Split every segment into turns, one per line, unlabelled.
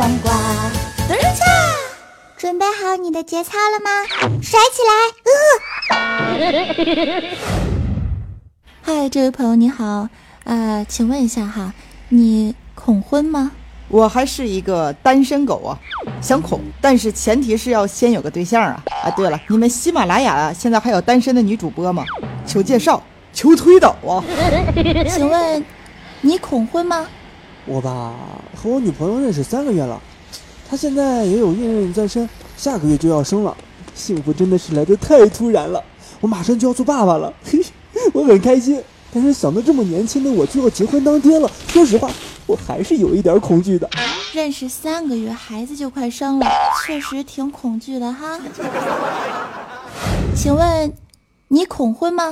黄瓜，
等一下，准备好你的节操了吗？甩起来！
呃。嗨，这位朋友你好，呃，请问一下哈，你恐婚吗？
我还是一个单身狗啊，想恐，但是前提是要先有个对象啊。啊，对了，你们喜马拉雅现在还有单身的女主播吗？求介绍，求推导啊！
请问你恐婚吗？
我吧，和我女朋友认识三个月了，她现在也有孕孕在身，下个月就要生了，幸福真的是来得太突然了，我马上就要做爸爸了，嘿，我很开心。但是想到这么年轻的我就要结婚当爹了，说实话。我还是有一点恐惧的。
认识三个月，孩子就快生了，确实挺恐惧的哈。请问你恐婚吗？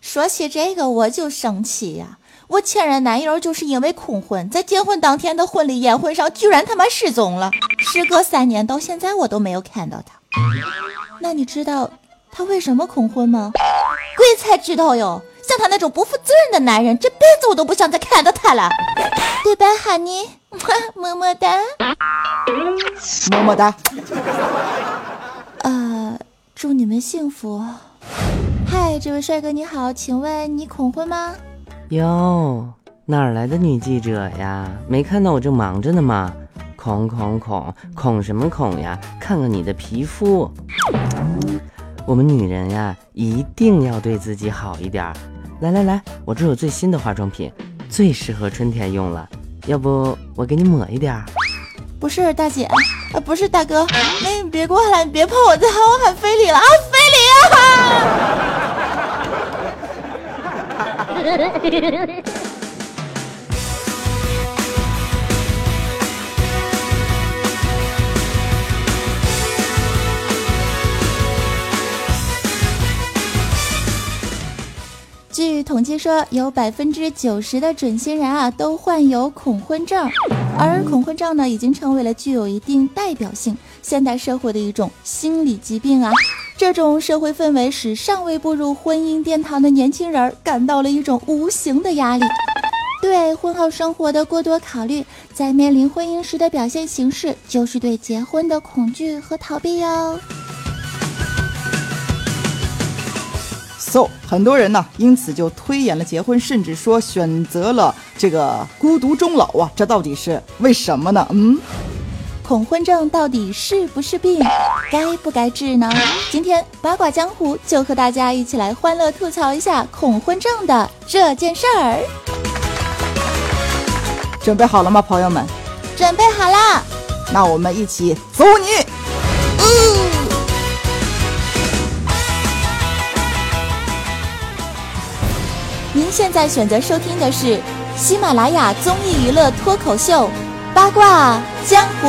说起这个我就生气呀！我前任男友就是因为恐婚，在结婚当天的婚礼宴会上居然他妈失踪了，时隔三年到现在我都没有看到他。那你知道他为什么恐婚吗？
鬼才知道哟！像他那种不负责任的男人，这辈子我都不想再看到他了，
对吧，哈尼？么么哒，
么么哒。
呃，祝你们幸福。嗨，这位帅哥你好，请问你恐婚吗？
哟，哪儿来的女记者呀？没看到我正忙着呢吗？恐恐恐恐什么恐呀？看看你的皮肤。我们女人呀，一定要对自己好一点。来来来，我这有最新的化妆品，最适合春天用了。要不我给你抹一点？
不是大姐，啊不是大哥，哎你别过来，你别碰我，再喊我喊非礼了啊，非礼啊！据统计说，有百分之九十的准新人啊都患有恐婚症，而恐婚症呢，已经成为了具有一定代表性现代社会的一种心理疾病啊。这种社会氛围使尚未步入婚姻殿堂的年轻人感到了一种无形的压力，对婚后生活的过多考虑，在面临婚姻时的表现形式就是对结婚的恐惧和逃避哟。
so 很多人呢，因此就推演了结婚，甚至说选择了这个孤独终老啊，这到底是为什么呢？嗯，
恐婚症到底是不是病，该不该治呢？今天八卦江湖就和大家一起来欢乐吐槽一下恐婚症的这件事儿。
准备好了吗，朋友们？
准备好了，
那我们一起走你。
您现在选择收听的是喜马拉雅综艺娱乐脱口秀《八卦江湖》。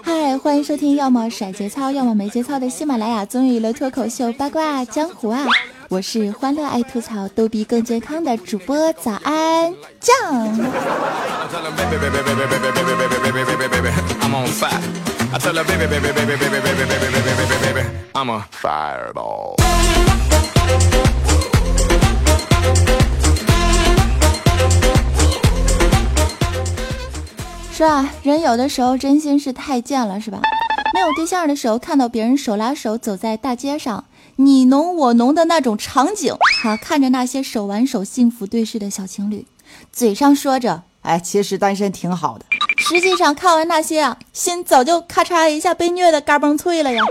嗨，欢迎收听要么甩节操，要么没节操的喜马拉雅综艺娱乐脱口秀八卦江湖啊！我是欢乐爱吐槽、逗比更健康的主播早安酱。是吧？人有的时候真心是太贱了，是吧？没有对象的时候，看到别人手拉手走在大街上，你侬我侬的那种场景，哈，看着那些手挽手幸福对视的小情侣，嘴上说着“
哎，其实单身挺好的”，
实际上看完那些啊，心早就咔嚓一下被虐的嘎嘣脆了呀。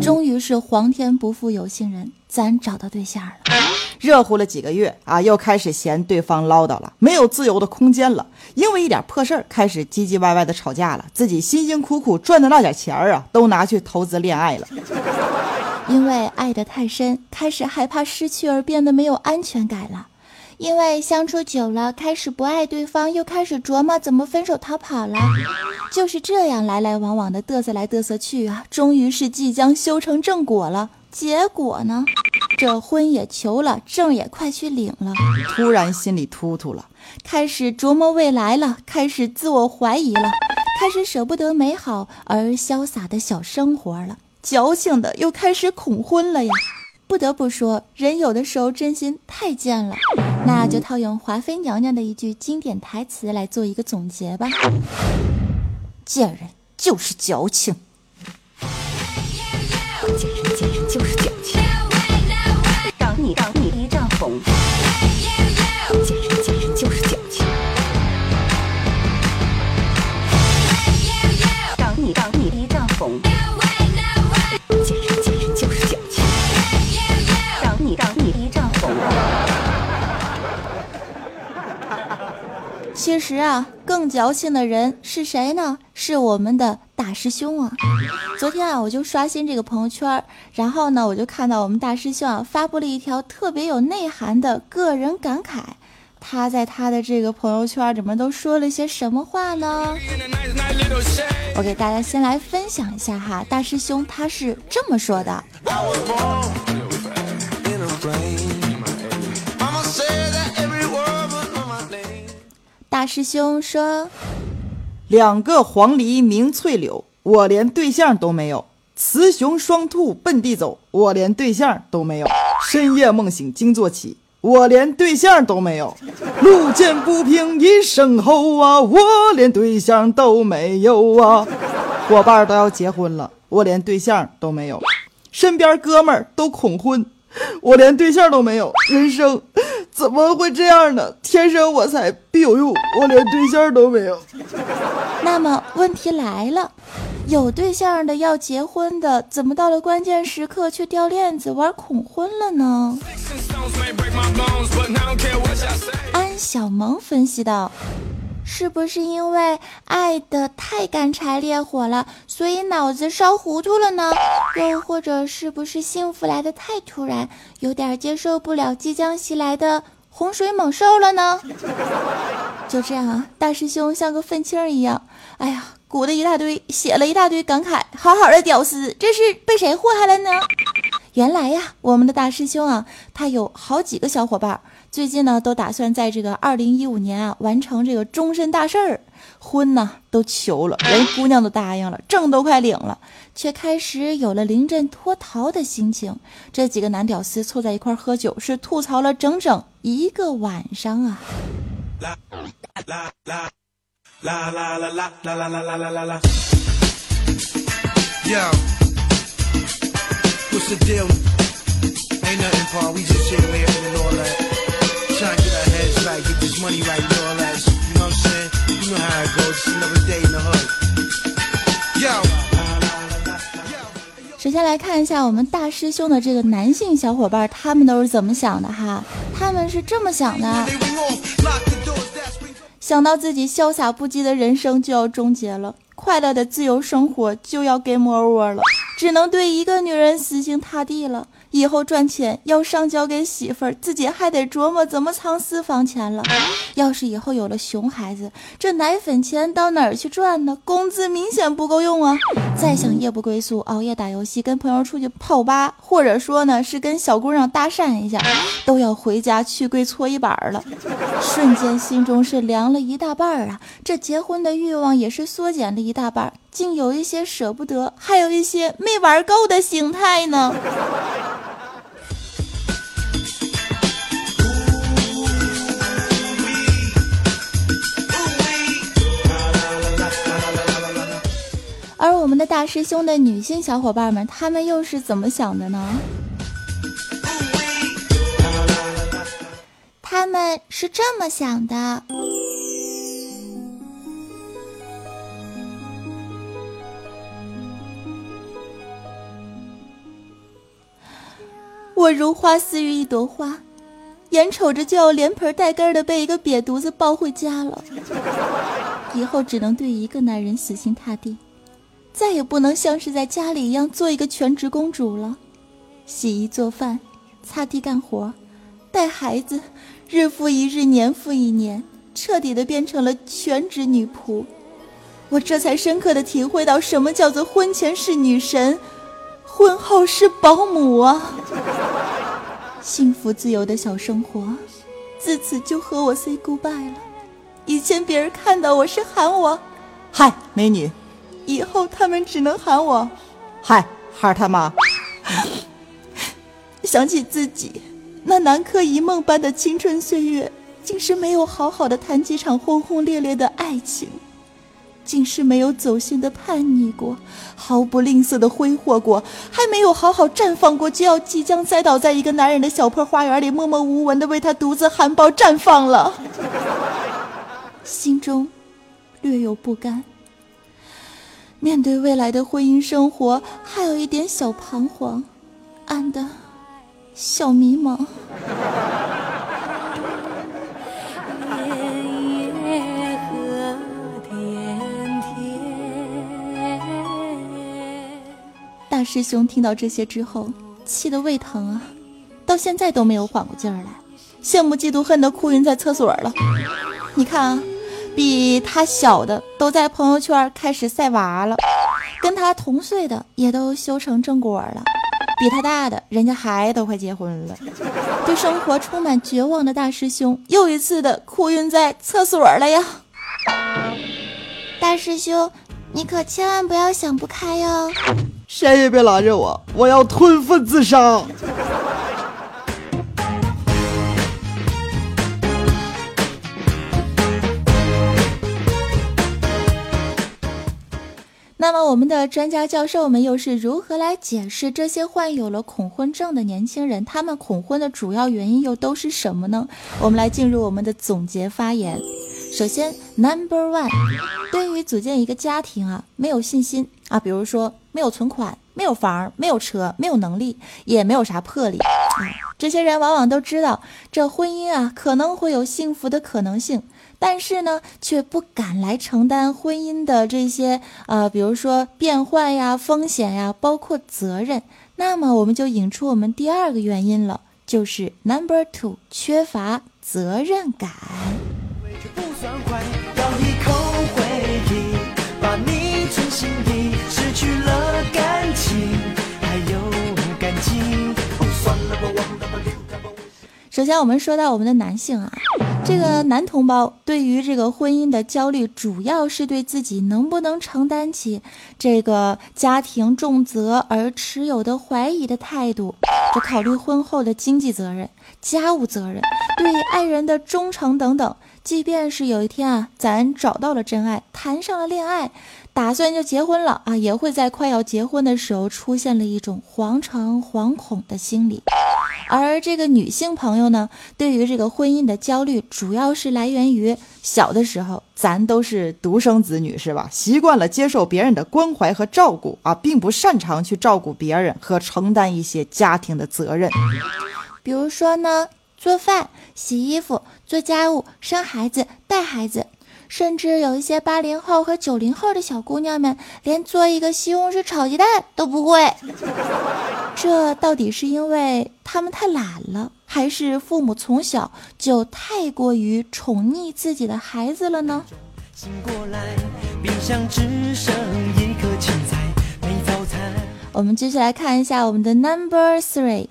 终于是皇天不负有心人，咱找到对象了。
热乎了几个月啊，又开始嫌对方唠叨了，没有自由的空间了，因为一点破事儿开始唧唧歪歪的吵架了。自己辛辛苦苦赚的那点钱儿啊，都拿去投资恋爱了。
因为爱得太深，开始害怕失去而变得没有安全感了。
因为相处久了，开始不爱对方，又开始琢磨怎么分手逃跑了。
就是这样来来往往的嘚瑟来嘚瑟去啊，终于是即将修成正果了。结果呢？这婚也求了，证也快去领了，
突然心里突突了，
开始琢磨未来了，开始自我怀疑了，开始舍不得美好而潇洒的小生活了，矫情的又开始恐婚了呀！不得不说，人有的时候真心太贱了。那就套用华妃娘娘的一句经典台词来做一个总结吧：
贱人就是矫情。
其实啊，更矫情的人是谁呢？是我们的大师兄啊！昨天啊，我就刷新这个朋友圈，然后呢，我就看到我们大师兄啊发布了一条特别有内涵的个人感慨。他在他的这个朋友圈里面都说了些什么话呢？我给大家先来分享一下哈，大师兄他是这么说的。大师兄说。
两个黄鹂鸣翠柳，我连对象都没有；雌雄双兔奔地走，我连对象都没有；深夜梦醒惊坐起，我连对象都没有；路见不平一声吼啊，我连对象都没有啊！伙伴都要结婚了，我连对象都没有；身边哥们儿都恐婚，我连对象都没有。人生怎么会这样呢？天生我才必有用，我连对象都没有。
那么问题来了，有对象的要结婚的，怎么到了关键时刻却掉链子玩恐婚了呢？安小萌分析道：“是不是因为爱的太干柴烈火了，所以脑子烧糊涂了呢？又或者是不是幸福来的太突然，有点接受不了即将袭来的洪水猛兽了呢？”就这样啊，大师兄像个愤青一样，哎呀，鼓了一大堆，写了一大堆感慨，好好的屌丝，这是被谁祸害了呢？原来呀，我们的大师兄啊，他有好几个小伙伴，最近呢都打算在这个二零一五年啊完成这个终身大事儿，婚呢都求了，连姑娘都答应了，证都快领了，却开始有了临阵脱逃的心情。这几个男屌丝凑在一块喝酒，是吐槽了整整一个晚上啊。Yo, what's the deal? Ain't nothing, Paul. We just here laughing and 来看一下我们大师兄的这个男性小伙伴，他们都是怎么想的哈？他们是这么想的：想到自己潇洒不羁的人生就要终结了，快乐的自由生活就要 game over 了，只能对一个女人死心塌地了。以后赚钱要上交给媳妇儿，自己还得琢磨怎么藏私房钱了。要是以后有了熊孩子，这奶粉钱到哪儿去赚呢？工资明显不够用啊！再想夜不归宿，熬夜打游戏，跟朋友出去泡吧，或者说呢是跟小姑娘搭讪一下，都要回家去跪搓衣板了。瞬间心中是凉了一大半啊！这结婚的欲望也是缩减了一大半，竟有一些舍不得，还有一些没玩够的心态呢。而我们的大师兄的女性小伙伴们，他们又是怎么想的呢？他们是这么想的：我如花似玉一朵花，眼瞅着就要连盆带根的被一个瘪犊子抱回家了，以后只能对一个男人死心塌地。再也不能像是在家里一样做一个全职公主了，洗衣做饭、擦地干活、带孩子，日复一日，年复一年，彻底的变成了全职女仆。我这才深刻的体会到什么叫做婚前是女神，婚后是保姆啊！幸福自由的小生活，自此就和我 say goodbye 了。以前别人看到我是喊我“
嗨，美女”，
以后他们只能喊我“
嗨，孩他妈”。
想起自己那南柯一梦般的青春岁月，竟是没有好好的谈几场轰轰烈烈的爱情。竟是没有走心的叛逆过，毫不吝啬的挥霍过，还没有好好绽放过，就要即将栽倒在一个男人的小破花园里，默默无闻的为他独自含苞绽放了。心中略有不甘，面对未来的婚姻生活，还有一点小彷徨，暗的小迷茫。大师兄听到这些之后，气得胃疼啊，到现在都没有缓过劲儿来，羡慕嫉妒恨的哭晕在厕所了。你看啊，比他小的都在朋友圈开始晒娃了，跟他同岁的也都修成正果了，比他大的人家孩子都快结婚了。对生活充满绝望的大师兄，又一次的哭晕在厕所了呀。
大师兄，你可千万不要想不开哟。
谁也别拦着我，我要吞粪自杀。
那么，我们的专家教授们又是如何来解释这些患有了恐婚症的年轻人，他们恐婚的主要原因又都是什么呢？我们来进入我们的总结发言。首先，Number One，对于组建一个家庭啊，没有信心啊，比如说没有存款、没有房、没有车、没有能力，也没有啥魄力。这些人往往都知道这婚姻啊可能会有幸福的可能性，但是呢，却不敢来承担婚姻的这些呃，比如说变换呀、风险呀，包括责任。那么我们就引出我们第二个原因了，就是 Number Two，缺乏责任感。首先，我们说到我们的男性啊，这个男同胞对于这个婚姻的焦虑，主要是对自己能不能承担起这个家庭重责而持有的怀疑的态度，就考虑婚后的经济责任、家务责任、对爱人的忠诚等等。即便是有一天啊，咱找到了真爱，谈上了恋爱，打算就结婚了啊，也会在快要结婚的时候出现了一种惶诚惶恐的心理。而这个女性朋友呢，对于这个婚姻的焦虑，主要是来源于小的时候，咱都是独生子女是吧？习惯了接受别人的关怀和照顾啊，并不擅长去照顾别人和承担一些家庭的责任。比如说呢？做饭、洗衣服、做家务、生孩子、带孩子，甚至有一些八零后和九零后的小姑娘们，连做一个西红柿炒鸡蛋都不会。这到底是因为他们太懒了，还是父母从小就太过于宠溺自己的孩子了呢？我们继续来看一下我们的 Number Three。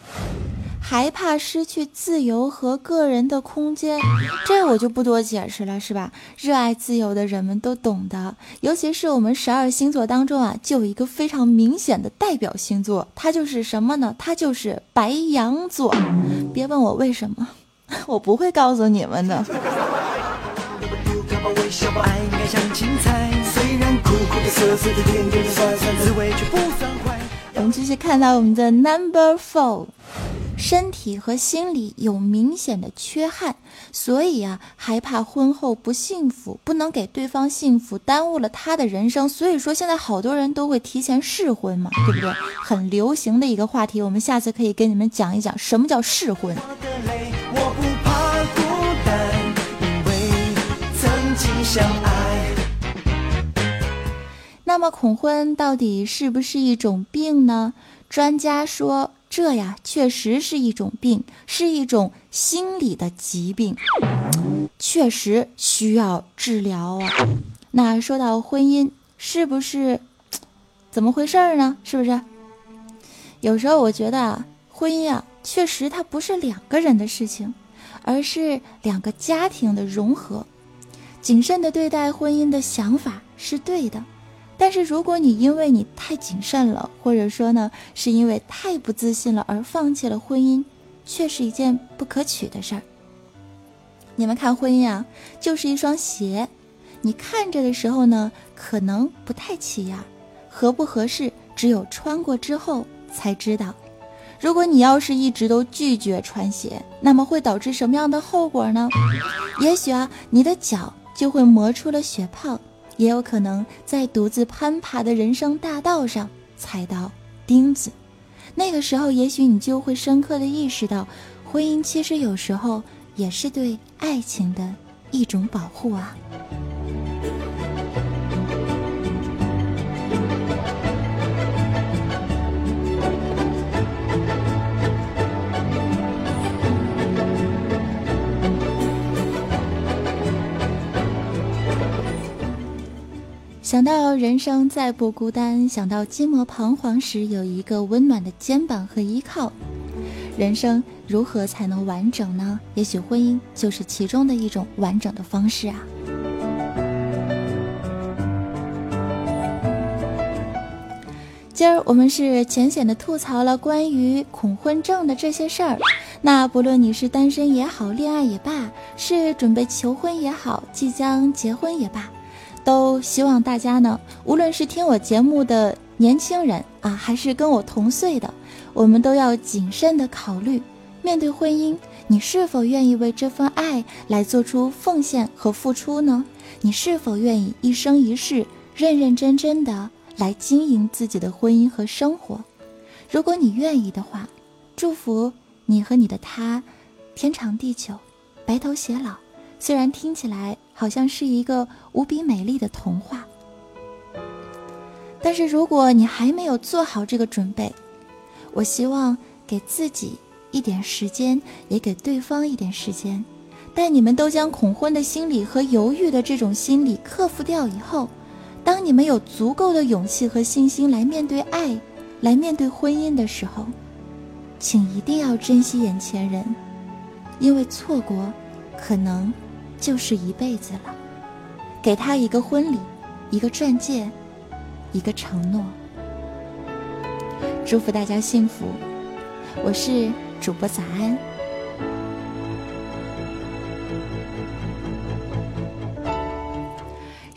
害怕失去自由和个人的空间，这我就不多解释了，是吧？热爱自由的人们都懂的。尤其是我们十二星座当中啊，就有一个非常明显的代表星座，它就是什么呢？它就是白羊座。别问我为什么，我不会告诉你们的。我们继续看到我们的 Number Four。身体和心理有明显的缺憾，所以啊，害怕婚后不幸福，不能给对方幸福，耽误了他的人生。所以说，现在好多人都会提前试婚嘛，对不对？很流行的一个话题，我们下次可以跟你们讲一讲什么叫试婚。那么，恐婚到底是不是一种病呢？专家说。这呀，确实是一种病，是一种心理的疾病，确实需要治疗啊。那说到婚姻，是不是怎么回事呢？是不是？有时候我觉得啊，婚姻啊，确实它不是两个人的事情，而是两个家庭的融合。谨慎的对待婚姻的想法是对的，但是如果你因为你太谨慎了，或者说呢，是因为太不自信了而放弃了婚姻，却是一件不可取的事儿。你们看婚姻啊，就是一双鞋，你看着的时候呢，可能不太起眼，合不合适，只有穿过之后才知道。如果你要是一直都拒绝穿鞋，那么会导致什么样的后果呢？也许啊，你的脚就会磨出了血泡，也有可能在独自攀爬的人生大道上踩到钉子。那个时候，也许你就会深刻的意识到，婚姻其实有时候也是对爱情的一种保护啊。想到人生再不孤单，想到寂寞彷徨时有一个温暖的肩膀和依靠，人生如何才能完整呢？也许婚姻就是其中的一种完整的方式啊。今儿我们是浅显的吐槽了关于恐婚症的这些事儿，那不论你是单身也好，恋爱也罢，是准备求婚也好，即将结婚也罢。都希望大家呢，无论是听我节目的年轻人啊，还是跟我同岁的，我们都要谨慎的考虑，面对婚姻，你是否愿意为这份爱来做出奉献和付出呢？你是否愿意一生一世认认真真的来经营自己的婚姻和生活？如果你愿意的话，祝福你和你的他，天长地久，白头偕老。虽然听起来。好像是一个无比美丽的童话，但是如果你还没有做好这个准备，我希望给自己一点时间，也给对方一点时间，待你们都将恐婚的心理和犹豫的这种心理克服掉以后，当你们有足够的勇气和信心来面对爱，来面对婚姻的时候，请一定要珍惜眼前人，因为错过，可能。就是一辈子了，给他一个婚礼，一个钻戒，一个承诺。祝福大家幸福，我是主播早安。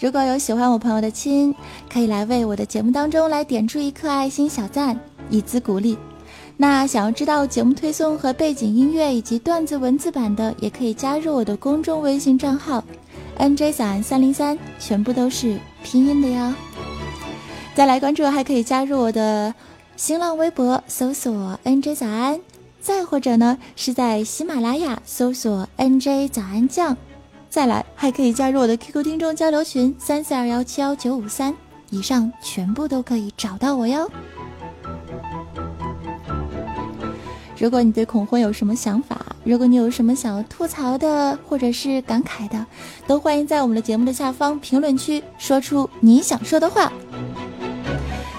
如果有喜欢我朋友的亲，可以来为我的节目当中来点出一颗爱心小赞，以资鼓励。那想要知道节目推送和背景音乐以及段子文字版的，也可以加入我的公众微信账号，nj 早安三零三，全部都是拼音的哟。再来关注，还可以加入我的新浪微博，搜索 nj 早安，再或者呢是在喜马拉雅搜索 nj 早安酱。再来，还可以加入我的 QQ 听众交流群三四二幺七幺九五三，以上全部都可以找到我哟。如果你对恐婚有什么想法，如果你有什么想要吐槽的或者是感慨的，都欢迎在我们的节目的下方评论区说出你想说的话。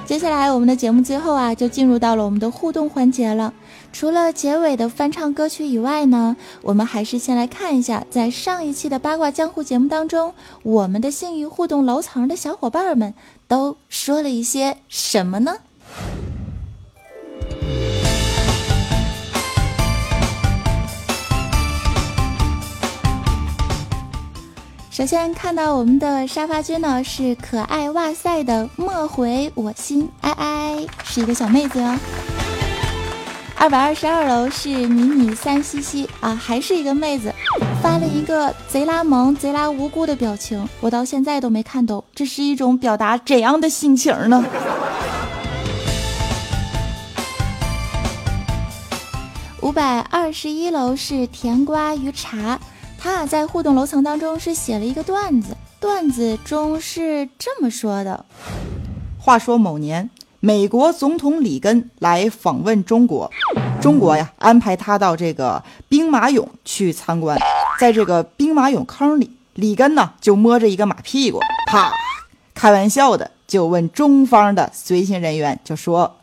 接下来我们的节目最后啊，就进入到了我们的互动环节了。除了结尾的翻唱歌曲以外呢，我们还是先来看一下，在上一期的八卦江湖节目当中，我们的幸运互动楼层的小伙伴们都说了一些什么呢？首先看到我们的沙发君呢，是可爱哇塞的莫回我心哀哀，是一个小妹子哦。二百二十二楼是迷你三西西啊，还是一个妹子，发了一个贼拉萌、贼拉无辜的表情，我到现在都没看懂，这是一种表达怎样的心情呢？五百二十一楼是甜瓜与茶。他俩，在互动楼层当中是写了一个段子，段子中是这么说的：
话说某年，美国总统里根来访问中国，中国呀安排他到这个兵马俑去参观，在这个兵马俑坑里，里根呢就摸着一个马屁股，啪，开玩笑的就问中方的随行人员，就说：“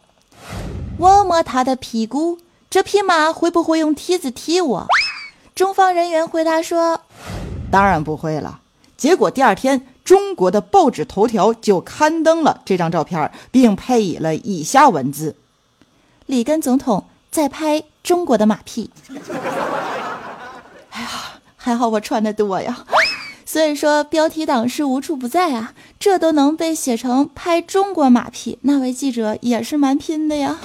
我摸他的屁股这匹马会不会用梯子踢我？中方人员回答说：“
当然不会了。”结果第二天，中国的报纸头条就刊登了这张照片，并配以了以下文字：“
里根总统在拍中国的马屁。”哎呀，还好我穿的多呀。所以说，标题党是无处不在啊！这都能被写成拍中国马屁，那位记者也是蛮拼的呀。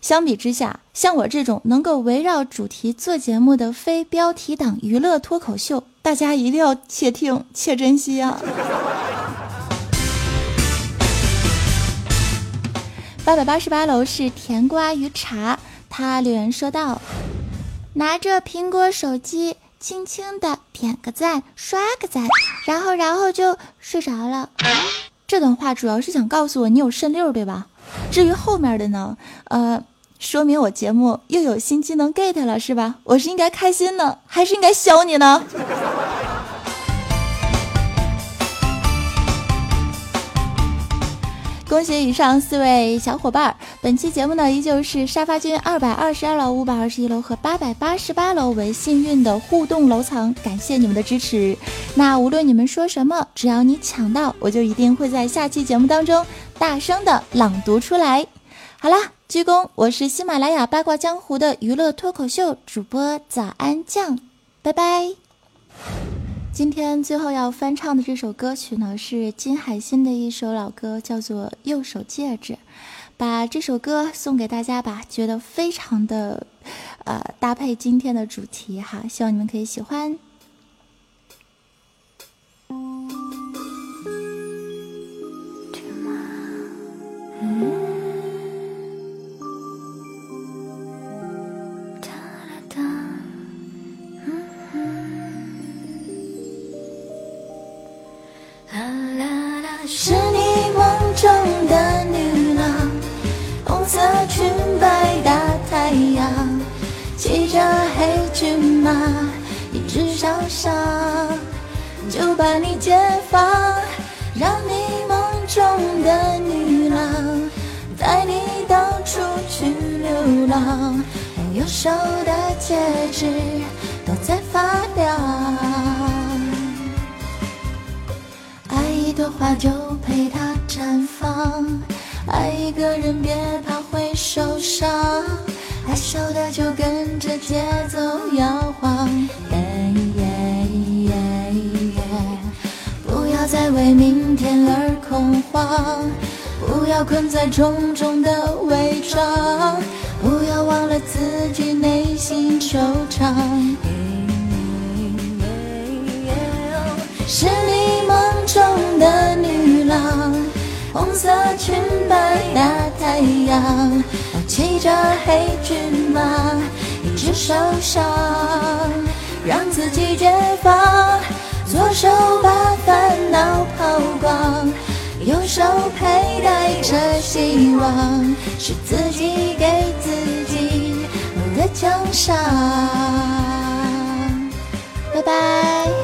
相比之下，像我这种能够围绕主题做节目的非标题党娱乐脱口秀，大家一定要且听且珍惜啊！八百八十八楼是甜瓜与茶，他留言说道。拿着苹果手机，轻轻的点个赞，刷个赞，然后然后就睡着了。这段话主要是想告诉我你有肾六，对吧？至于后面的呢，呃，说明我节目又有新技能 get 了，是吧？我是应该开心呢，还是应该削你呢？恭喜以上四位小伙伴！本期节目呢，依旧是沙发君二百二十二楼、五百二十一楼和八百八十八楼为幸运的互动楼层，感谢你们的支持。那无论你们说什么，只要你抢到，我就一定会在下期节目当中大声的朗读出来。好啦，鞠躬！我是喜马拉雅八卦江湖的娱乐脱口秀主播早安酱，拜拜。今天最后要翻唱的这首歌曲呢，是金海心的一首老歌，叫做《右手戒指》。把这首歌送给大家吧，觉得非常的，呃，搭配今天的主题哈，希望你们可以喜欢。就把你解放，让你梦中的女郎带你到处去流浪。右手的戒指都在发亮。爱一朵花就陪它绽放，爱一个人别怕会受伤，害羞的就跟着节奏摇晃。再为明天而恐慌，不要困在重重的伪装，不要忘了自己内心惆怅。是你梦中的女郎，红色裙摆大太阳，骑着黑骏马，一直受伤，让自己解放。左手把烦恼抛光右手佩戴着希望是自己给自己的奖赏。拜拜。